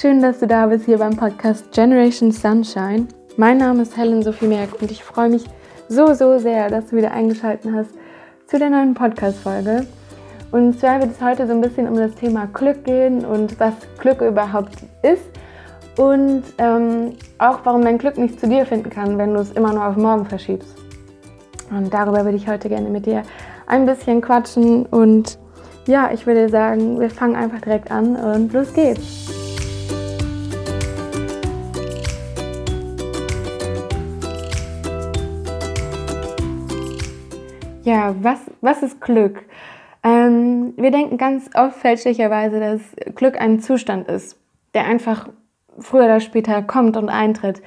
Schön, dass du da bist hier beim Podcast Generation Sunshine. Mein Name ist Helen Sophie Merck und ich freue mich so, so sehr, dass du wieder eingeschaltet hast zu der neuen Podcast-Folge. Und zwar wird es heute so ein bisschen um das Thema Glück gehen und was Glück überhaupt ist und ähm, auch warum dein Glück nicht zu dir finden kann, wenn du es immer nur auf morgen verschiebst. Und darüber würde ich heute gerne mit dir ein bisschen quatschen und ja, ich würde sagen, wir fangen einfach direkt an und los geht's. Was, was ist Glück? Ähm, wir denken ganz oft fälschlicherweise, dass Glück ein Zustand ist, der einfach früher oder später kommt und eintritt.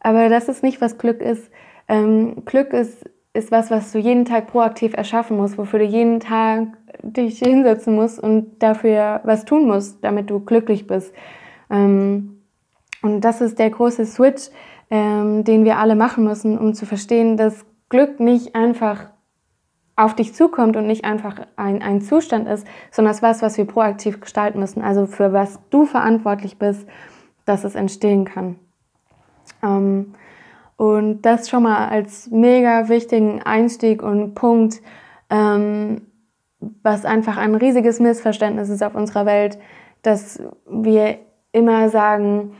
Aber das ist nicht, was Glück ist. Ähm, Glück ist, ist was, was du jeden Tag proaktiv erschaffen musst, wofür du jeden Tag dich hinsetzen musst und dafür was tun musst, damit du glücklich bist. Ähm, und das ist der große Switch, ähm, den wir alle machen müssen, um zu verstehen, dass Glück nicht einfach auf dich zukommt und nicht einfach ein, ein Zustand ist, sondern es was, was wir proaktiv gestalten müssen. Also für was du verantwortlich bist, dass es entstehen kann. Ähm, und das schon mal als mega wichtigen Einstieg und Punkt, ähm, was einfach ein riesiges Missverständnis ist auf unserer Welt, dass wir immer sagen,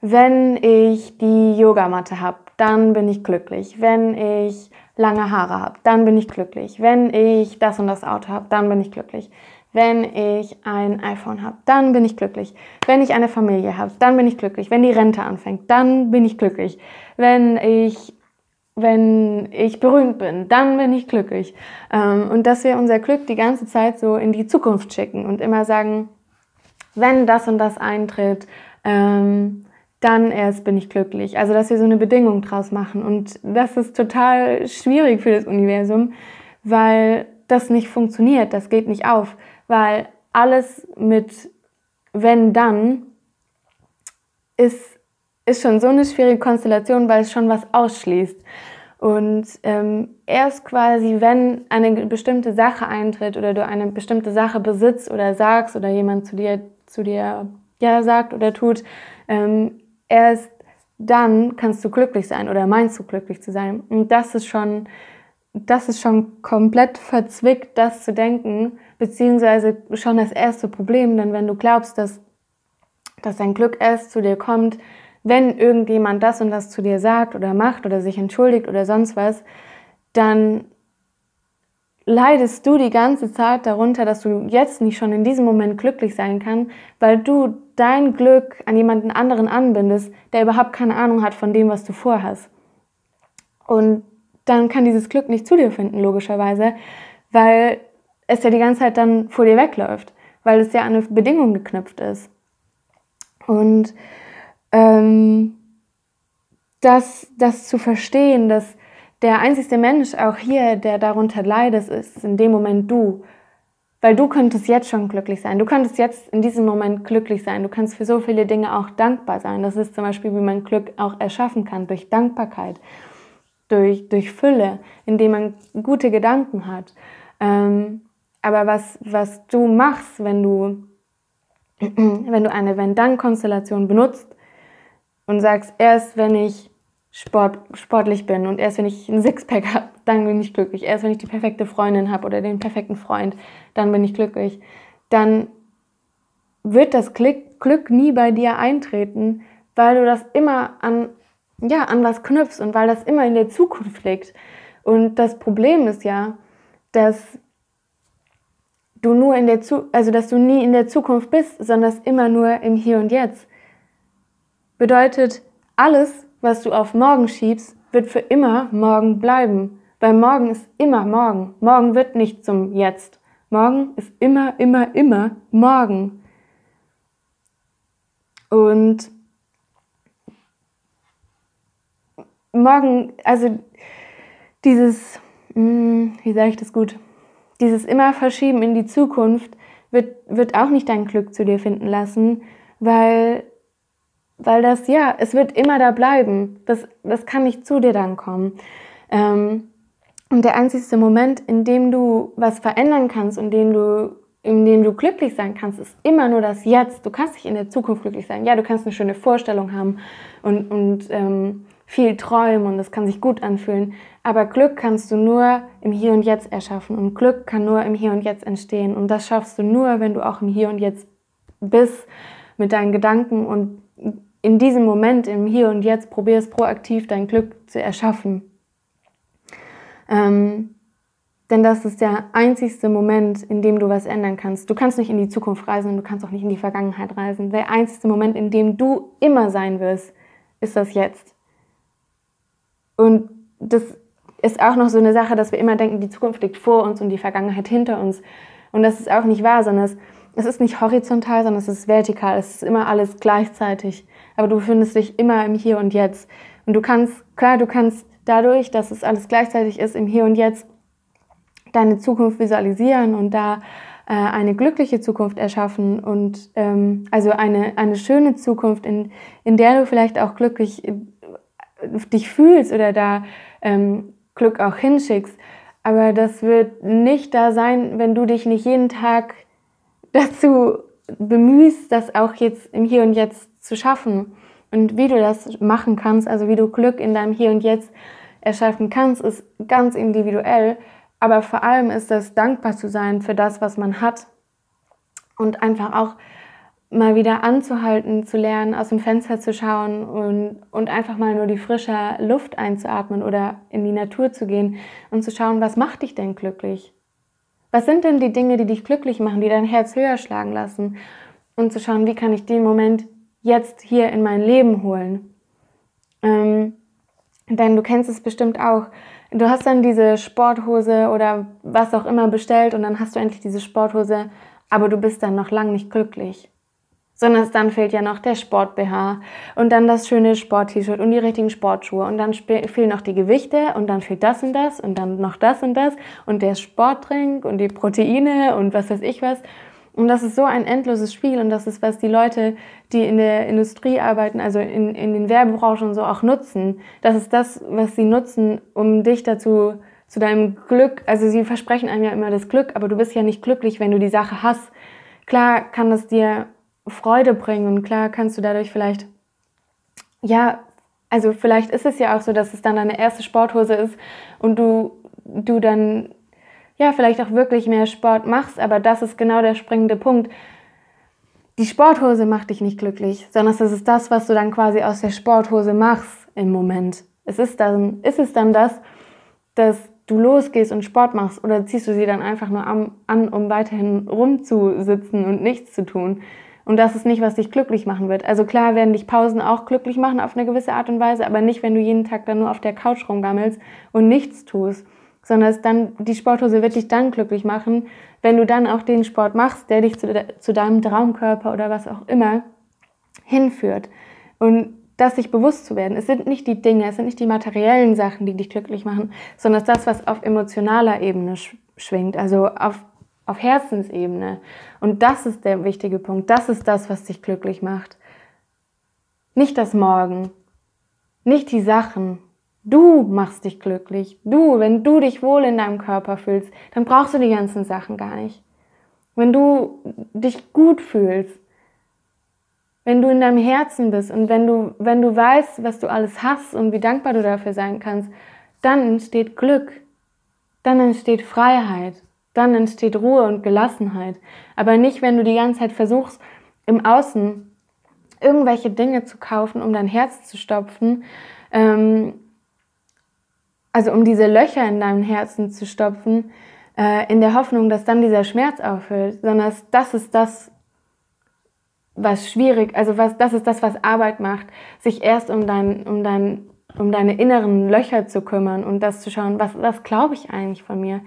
wenn ich die Yogamatte habe, dann bin ich glücklich. Wenn ich lange Haare habe, dann bin ich glücklich. Wenn ich das und das Auto habe, dann bin ich glücklich. Wenn ich ein iPhone habe, dann bin ich glücklich. Wenn ich eine Familie habe, dann bin ich glücklich. Wenn die Rente anfängt, dann bin ich glücklich. Wenn ich wenn ich berühmt bin, dann bin ich glücklich. Ähm, und dass wir unser Glück die ganze Zeit so in die Zukunft schicken und immer sagen, wenn das und das eintritt, ähm, dann erst bin ich glücklich. Also, dass wir so eine Bedingung draus machen. Und das ist total schwierig für das Universum, weil das nicht funktioniert, das geht nicht auf, weil alles mit wenn dann ist ist schon so eine schwierige Konstellation, weil es schon was ausschließt. Und ähm, erst quasi, wenn eine bestimmte Sache eintritt oder du eine bestimmte Sache besitzt oder sagst oder jemand zu dir, zu dir ja sagt oder tut, ähm, erst dann kannst du glücklich sein oder meinst du glücklich zu sein. Und das ist schon, das ist schon komplett verzwickt, das zu denken, beziehungsweise schon das erste Problem, denn wenn du glaubst, dass, dass dein Glück erst zu dir kommt, wenn irgendjemand das und das zu dir sagt oder macht oder sich entschuldigt oder sonst was, dann leidest du die ganze Zeit darunter, dass du jetzt nicht schon in diesem Moment glücklich sein kannst, weil du dein Glück an jemanden anderen anbindest, der überhaupt keine Ahnung hat von dem, was du vorhast. Und dann kann dieses Glück nicht zu dir finden, logischerweise, weil es ja die ganze Zeit dann vor dir wegläuft, weil es ja an eine Bedingung geknüpft ist. Und ähm, das, das zu verstehen, dass der einzigste Mensch auch hier, der darunter leidet, ist in dem Moment du. Weil du könntest jetzt schon glücklich sein. Du könntest jetzt in diesem Moment glücklich sein. Du kannst für so viele Dinge auch dankbar sein. Das ist zum Beispiel, wie man Glück auch erschaffen kann, durch Dankbarkeit, durch, durch Fülle, indem man gute Gedanken hat. Ähm, aber was, was du machst, wenn du, wenn du eine Wenn-Dann-Konstellation benutzt, und sagst, erst wenn ich Sport, sportlich bin und erst wenn ich ein Sixpack habe, dann bin ich glücklich. Erst wenn ich die perfekte Freundin habe oder den perfekten Freund, dann bin ich glücklich. Dann wird das Glück nie bei dir eintreten, weil du das immer an, ja, an was knüpfst und weil das immer in der Zukunft liegt. Und das Problem ist ja, dass du nur in der Zu also dass du nie in der Zukunft bist, sondern immer nur im Hier und Jetzt. Bedeutet, alles, was du auf morgen schiebst, wird für immer morgen bleiben. Weil morgen ist immer morgen. Morgen wird nicht zum Jetzt. Morgen ist immer, immer, immer morgen. Und morgen, also dieses, hm, wie sage ich das gut, dieses immer Verschieben in die Zukunft wird, wird auch nicht dein Glück zu dir finden lassen, weil weil das, ja, es wird immer da bleiben. Das, das kann nicht zu dir dann kommen. Ähm, und der einzigste Moment, in dem du was verändern kannst, in dem du in dem du glücklich sein kannst, ist immer nur das Jetzt. Du kannst nicht in der Zukunft glücklich sein. Ja, du kannst eine schöne Vorstellung haben und, und ähm, viel träumen und das kann sich gut anfühlen. Aber Glück kannst du nur im Hier und Jetzt erschaffen und Glück kann nur im Hier und Jetzt entstehen. Und das schaffst du nur, wenn du auch im Hier und Jetzt bist mit deinen Gedanken und in diesem Moment, im Hier und Jetzt, probierst proaktiv dein Glück zu erschaffen. Ähm, denn das ist der einzigste Moment, in dem du was ändern kannst. Du kannst nicht in die Zukunft reisen und du kannst auch nicht in die Vergangenheit reisen. Der einzigste Moment, in dem du immer sein wirst, ist das Jetzt. Und das ist auch noch so eine Sache, dass wir immer denken, die Zukunft liegt vor uns und die Vergangenheit hinter uns. Und das ist auch nicht wahr, sondern es, es ist nicht horizontal, sondern es ist vertikal. Es ist immer alles gleichzeitig. Aber du befindest dich immer im Hier und Jetzt. Und du kannst, klar, du kannst dadurch, dass es alles gleichzeitig ist, im Hier und Jetzt deine Zukunft visualisieren und da äh, eine glückliche Zukunft erschaffen und ähm, also eine, eine schöne Zukunft, in, in der du vielleicht auch glücklich äh, dich fühlst oder da ähm, Glück auch hinschickst. Aber das wird nicht da sein, wenn du dich nicht jeden Tag dazu bemühst, das auch jetzt im Hier und Jetzt zu schaffen. Und wie du das machen kannst, also wie du Glück in deinem Hier und Jetzt erschaffen kannst, ist ganz individuell. Aber vor allem ist es dankbar zu sein für das, was man hat und einfach auch mal wieder anzuhalten, zu lernen, aus dem Fenster zu schauen und, und einfach mal nur die frische Luft einzuatmen oder in die Natur zu gehen und zu schauen, was macht dich denn glücklich? Was sind denn die Dinge, die dich glücklich machen, die dein Herz höher schlagen lassen? Und zu schauen, wie kann ich den Moment jetzt hier in mein Leben holen? Ähm, denn du kennst es bestimmt auch, du hast dann diese Sporthose oder was auch immer bestellt und dann hast du endlich diese Sporthose, aber du bist dann noch lang nicht glücklich. Sondern dann fehlt ja noch der Sport-BH und dann das schöne Sport-T-Shirt und die richtigen Sportschuhe und dann fehlen noch die Gewichte und dann fehlt das und das und dann noch das und das und der Sporttrink und die Proteine und was weiß ich was. Und das ist so ein endloses Spiel und das ist, was die Leute, die in der Industrie arbeiten, also in, in den Werbebranchen so auch nutzen. Das ist das, was sie nutzen, um dich dazu, zu deinem Glück, also sie versprechen einem ja immer das Glück, aber du bist ja nicht glücklich, wenn du die Sache hast. Klar kann das dir Freude bringen und klar kannst du dadurch vielleicht, ja, also vielleicht ist es ja auch so, dass es dann deine erste Sporthose ist und du, du dann ja, vielleicht auch wirklich mehr Sport machst, aber das ist genau der springende Punkt. Die Sporthose macht dich nicht glücklich, sondern es ist das, was du dann quasi aus der Sporthose machst im Moment. Es ist dann, ist es dann das, dass du losgehst und Sport machst oder ziehst du sie dann einfach nur an, um weiterhin rumzusitzen und nichts zu tun? Und das ist nicht, was dich glücklich machen wird. Also klar werden dich Pausen auch glücklich machen auf eine gewisse Art und Weise, aber nicht, wenn du jeden Tag dann nur auf der Couch rumgammelst und nichts tust sondern es dann, die Sporthose wird dich dann glücklich machen, wenn du dann auch den Sport machst, der dich zu, zu deinem Traumkörper oder was auch immer hinführt. Und das sich bewusst zu werden. Es sind nicht die Dinge, es sind nicht die materiellen Sachen, die dich glücklich machen, sondern es ist das, was auf emotionaler Ebene schwingt, also auf, auf Herzensebene. Und das ist der wichtige Punkt. Das ist das, was dich glücklich macht. Nicht das Morgen, nicht die Sachen, Du machst dich glücklich. Du, wenn du dich wohl in deinem Körper fühlst, dann brauchst du die ganzen Sachen gar nicht. Wenn du dich gut fühlst, wenn du in deinem Herzen bist und wenn du, wenn du weißt, was du alles hast und wie dankbar du dafür sein kannst, dann entsteht Glück. Dann entsteht Freiheit. Dann entsteht Ruhe und Gelassenheit. Aber nicht, wenn du die ganze Zeit versuchst, im Außen irgendwelche Dinge zu kaufen, um dein Herz zu stopfen, ähm, also um diese Löcher in deinem Herzen zu stopfen, äh, in der Hoffnung, dass dann dieser Schmerz aufhört, sondern das ist das, was schwierig, also was, das ist das, was Arbeit macht, sich erst um dein, um dein, um deine inneren Löcher zu kümmern und das zu schauen, was, was glaube ich eigentlich von mir?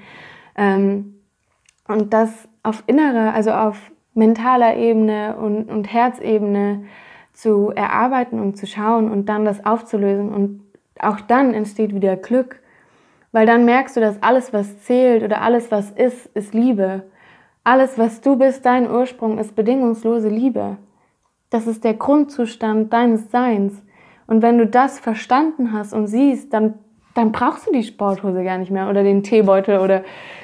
Ähm, und das auf innerer, also auf mentaler Ebene und, und Herzebene zu erarbeiten und zu schauen und dann das aufzulösen und auch dann entsteht wieder Glück, weil dann merkst du, dass alles, was zählt oder alles, was ist, ist Liebe. Alles, was du bist, dein Ursprung ist bedingungslose Liebe. Das ist der Grundzustand deines Seins. Und wenn du das verstanden hast und siehst, dann, dann brauchst du die Sporthose gar nicht mehr oder den Teebeutel oder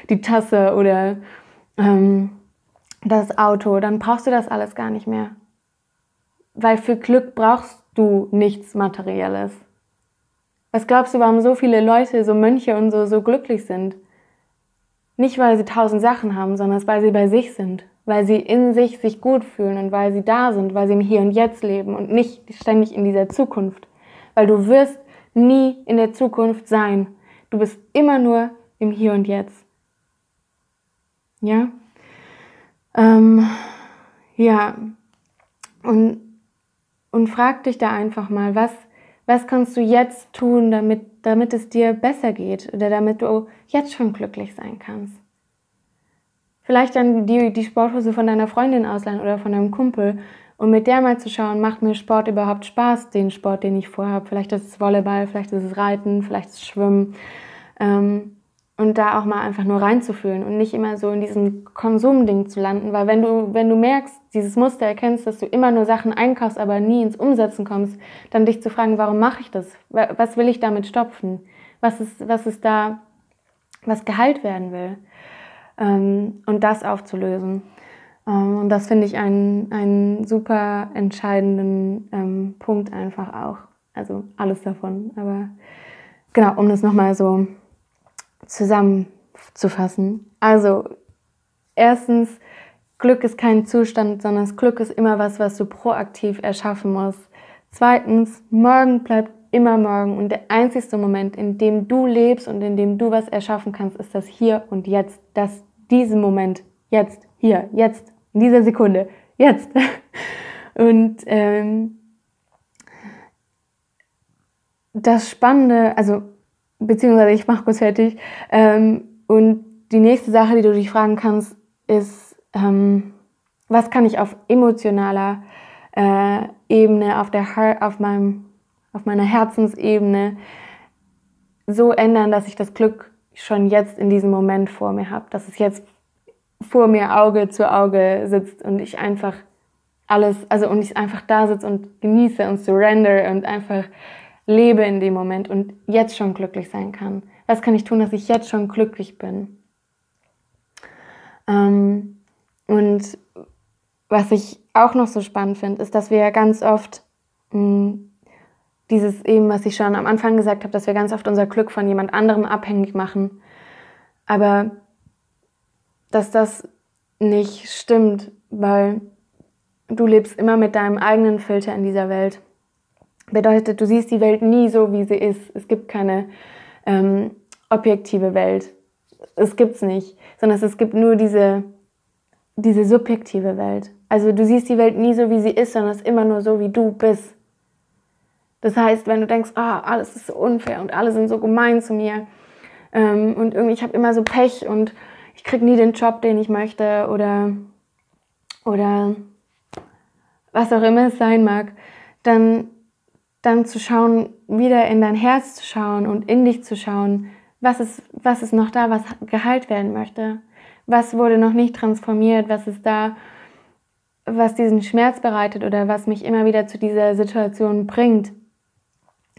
die Tasse oder ähm, das Auto, dann brauchst du das alles gar nicht mehr. Weil für Glück brauchst du nichts Materielles. Was glaubst du, warum so viele Leute, so Mönche und so, so glücklich sind? Nicht, weil sie tausend Sachen haben, sondern weil sie bei sich sind. Weil sie in sich sich gut fühlen und weil sie da sind, weil sie im Hier und Jetzt leben und nicht ständig in dieser Zukunft. Weil du wirst nie in der Zukunft sein. Du bist immer nur im Hier und Jetzt. Ja? Ähm, ja. Und, und frag dich da einfach mal, was, was kannst du jetzt tun, damit, damit es dir besser geht oder damit du jetzt schon glücklich sein kannst? Vielleicht dann die, die Sporthose von deiner Freundin ausleihen oder von deinem Kumpel und mit der mal zu schauen, macht mir Sport überhaupt Spaß, den Sport, den ich vorhabe. Vielleicht ist es Volleyball, vielleicht ist es Reiten, vielleicht ist es Schwimmen. Ähm, und da auch mal einfach nur reinzufühlen und nicht immer so in diesem Konsumding zu landen, weil wenn du, wenn du merkst, dieses Muster erkennst, dass du immer nur Sachen einkaufst, aber nie ins Umsetzen kommst, dann dich zu fragen, warum mache ich das? Was will ich damit stopfen? Was ist, was ist da, was geheilt werden will? Ähm, und das aufzulösen. Ähm, und das finde ich einen, einen super entscheidenden ähm, Punkt einfach auch. Also alles davon. Aber genau, um das nochmal so zusammenzufassen. Also, erstens, Glück ist kein Zustand, sondern das Glück ist immer was, was du proaktiv erschaffen musst. Zweitens, morgen bleibt immer morgen und der einzigste Moment, in dem du lebst und in dem du was erschaffen kannst, ist das hier und jetzt, das, diesen Moment, jetzt, hier, jetzt, in dieser Sekunde, jetzt. Und ähm, das Spannende, also beziehungsweise ich mache kurz fertig. Ähm, und die nächste Sache, die du dich fragen kannst, ist, ähm, was kann ich auf emotionaler äh, Ebene, auf, der, auf, meinem, auf meiner Herzensebene so ändern, dass ich das Glück schon jetzt in diesem Moment vor mir habe, dass es jetzt vor mir Auge zu Auge sitzt und ich einfach alles, also und ich einfach da sitze und genieße und surrender und einfach lebe in dem Moment und jetzt schon glücklich sein kann? Was kann ich tun, dass ich jetzt schon glücklich bin? Ähm, und was ich auch noch so spannend finde, ist, dass wir ja ganz oft mh, hm, dieses eben, was ich schon am Anfang gesagt habe, dass wir ganz oft unser Glück von jemand anderem abhängig machen. Aber dass das nicht stimmt, weil du lebst immer mit deinem eigenen Filter in dieser Welt. Bedeutet, du siehst die Welt nie so, wie sie ist. Es gibt keine ähm, objektive Welt. Es gibt's nicht, sondern es gibt nur diese, diese subjektive Welt. Also du siehst die Welt nie so, wie sie ist, sondern es ist immer nur so, wie du bist. Das heißt, wenn du denkst, ah, alles ist so unfair und alle sind so gemein zu mir ähm, und irgendwie ich habe immer so Pech und ich krieg nie den Job, den ich möchte oder oder was auch immer es sein mag, dann dann zu schauen, wieder in dein Herz zu schauen und in dich zu schauen, was ist, was ist noch da, was geheilt werden möchte, was wurde noch nicht transformiert, was ist da, was diesen Schmerz bereitet oder was mich immer wieder zu dieser Situation bringt.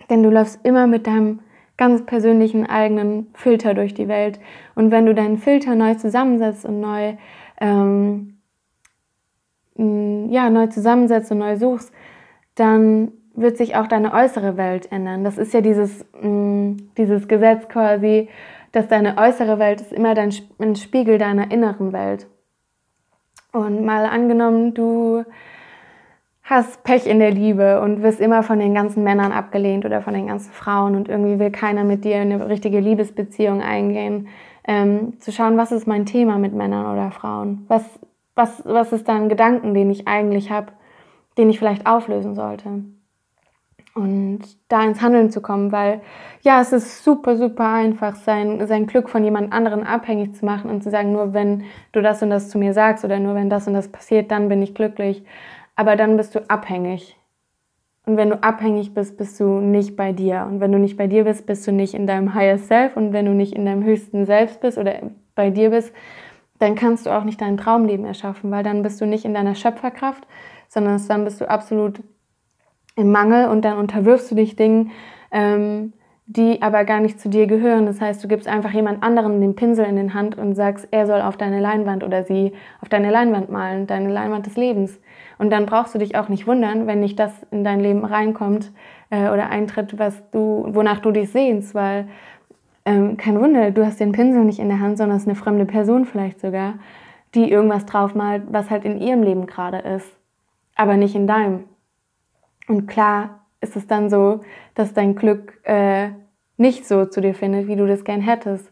Denn du läufst immer mit deinem ganz persönlichen eigenen Filter durch die Welt. Und wenn du deinen Filter neu zusammensetzt und neu, ähm, ja, neu zusammensetzt und neu suchst, dann wird sich auch deine äußere Welt ändern. Das ist ja dieses, mh, mm, dieses Gesetz quasi, dass deine äußere Welt ist immer dein, ein Spiegel deiner inneren Welt. Und mal angenommen, du hast Pech in der Liebe und wirst immer von den ganzen Männern abgelehnt oder von den ganzen Frauen und irgendwie will keiner mit dir eine richtige Liebesbeziehung eingehen. Ähm, zu schauen, was ist mein Thema mit Männern oder Frauen? Was, was, was ist da ein Gedanken, den ich eigentlich habe, den ich vielleicht auflösen sollte? Und da ins Handeln zu kommen, weil ja, es ist super, super einfach, sein, sein Glück von jemand anderen abhängig zu machen und zu sagen, nur wenn du das und das zu mir sagst oder nur wenn das und das passiert, dann bin ich glücklich. Aber dann bist du abhängig. Und wenn du abhängig bist, bist du nicht bei dir. Und wenn du nicht bei dir bist, bist du nicht in deinem Higher Self. Und wenn du nicht in deinem höchsten Selbst bist oder bei dir bist, dann kannst du auch nicht dein Traumleben erschaffen, weil dann bist du nicht in deiner Schöpferkraft, sondern dann bist du absolut im Mangel und dann unterwirfst du dich Dingen, ähm, die aber gar nicht zu dir gehören. Das heißt, du gibst einfach jemand anderen den Pinsel in den Hand und sagst, er soll auf deine Leinwand oder sie auf deine Leinwand malen, deine Leinwand des Lebens. Und dann brauchst du dich auch nicht wundern, wenn nicht das in dein Leben reinkommt äh, oder eintritt, was du, wonach du dich sehnst, weil ähm, kein Wunder, du hast den Pinsel nicht in der Hand, sondern es ist eine fremde Person vielleicht sogar, die irgendwas draufmalt, was halt in ihrem Leben gerade ist, aber nicht in deinem. Und klar ist es dann so, dass dein Glück äh, nicht so zu dir findet, wie du das gern hättest.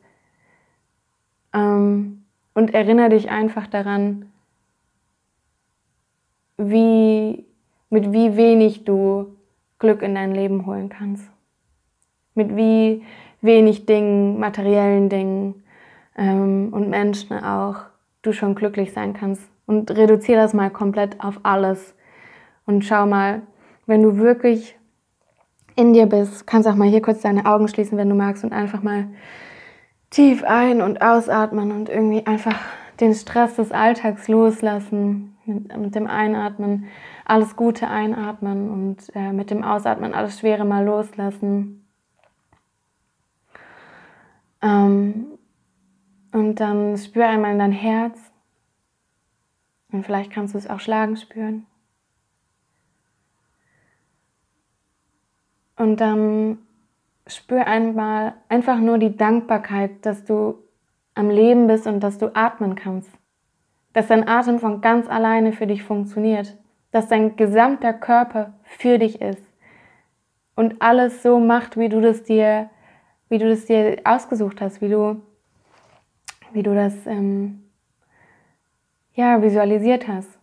Ähm, und erinnere dich einfach daran, wie, mit wie wenig du Glück in dein Leben holen kannst. Mit wie wenig Dingen, materiellen Dingen ähm, und Menschen auch du schon glücklich sein kannst. Und reduziere das mal komplett auf alles. Und schau mal, wenn du wirklich in dir bist, kannst auch mal hier kurz deine Augen schließen, wenn du magst, und einfach mal tief ein- und ausatmen und irgendwie einfach den Stress des Alltags loslassen. Mit, mit dem Einatmen alles Gute einatmen und äh, mit dem Ausatmen alles Schwere mal loslassen. Ähm, und dann spür einmal in dein Herz. Und vielleicht kannst du es auch schlagen spüren. Und dann spür einmal einfach nur die Dankbarkeit, dass du am Leben bist und dass du atmen kannst. Dass dein Atem von ganz alleine für dich funktioniert. Dass dein gesamter Körper für dich ist. Und alles so macht, wie du das dir, wie du das dir ausgesucht hast, wie du, wie du das ähm, ja, visualisiert hast.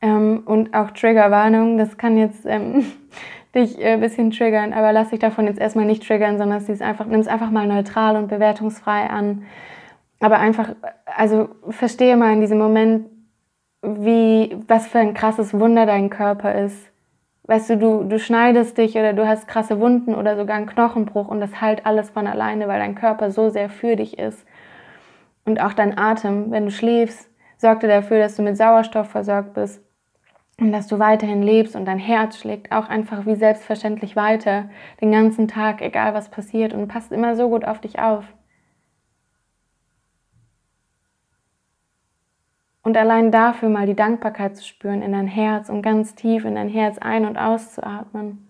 Ähm, und auch Triggerwarnung, das kann jetzt ähm, dich äh, ein bisschen triggern, aber lass dich davon jetzt erstmal nicht triggern, sondern nimm es einfach, mal neutral und bewertungsfrei an. Aber einfach, also verstehe mal in diesem Moment, wie, was für ein krasses Wunder dein Körper ist. Weißt du, du, du schneidest dich oder du hast krasse Wunden oder sogar einen Knochenbruch und das halt alles von alleine, weil dein Körper so sehr für dich ist. Und auch dein Atem, wenn du schläfst, sorgt er dafür, dass du mit Sauerstoff versorgt bist und dass du weiterhin lebst und dein Herz schlägt auch einfach wie selbstverständlich weiter, den ganzen Tag, egal was passiert und passt immer so gut auf dich auf. Und allein dafür mal die Dankbarkeit zu spüren in dein Herz und ganz tief in dein Herz ein- und auszuatmen.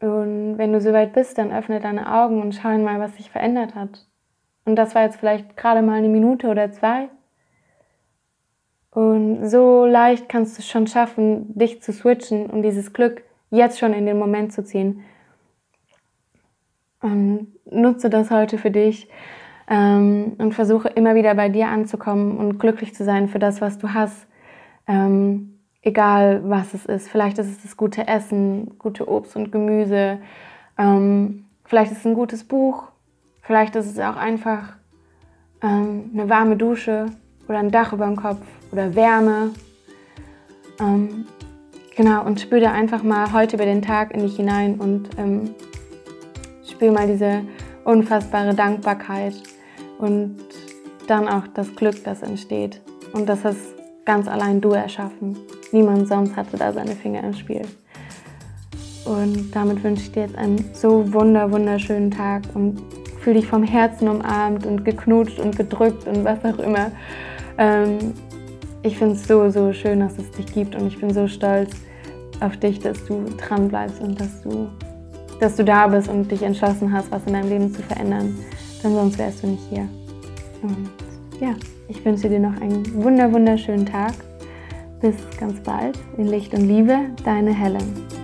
Und wenn du soweit bist, dann öffne deine Augen und schau mal, was sich verändert hat. Und das war jetzt vielleicht gerade mal eine Minute oder zwei. Und so leicht kannst du es schon schaffen, dich zu switchen und dieses Glück jetzt schon in den Moment zu ziehen. Und nutze das heute für dich ähm, und versuche immer wieder bei dir anzukommen und glücklich zu sein für das, was du hast. Ähm, egal was es ist. Vielleicht ist es das gute Essen, gute Obst und Gemüse. Ähm, vielleicht ist es ein gutes Buch. Vielleicht ist es auch einfach ähm, eine warme Dusche oder ein Dach über dem Kopf oder Wärme. Ähm, genau, und spür da einfach mal heute über den Tag in dich hinein und ähm, spür mal diese unfassbare Dankbarkeit und dann auch das Glück, das entsteht. Und das hast ganz allein du erschaffen. Niemand sonst hatte da seine Finger im Spiel. Und damit wünsche ich dir jetzt einen so wunder, wunderschönen Tag und fühl dich vom Herzen umarmt und geknutscht und gedrückt und was auch immer. Ähm, ich finde es so, so schön, dass es dich gibt und ich bin so stolz auf dich, dass du dran bleibst und dass du, dass du da bist und dich entschlossen hast, was in deinem Leben zu verändern. Denn sonst wärst du nicht hier. Und ja, ich wünsche dir noch einen wunder, wunderschönen Tag. Bis ganz bald in Licht und Liebe, deine Helen.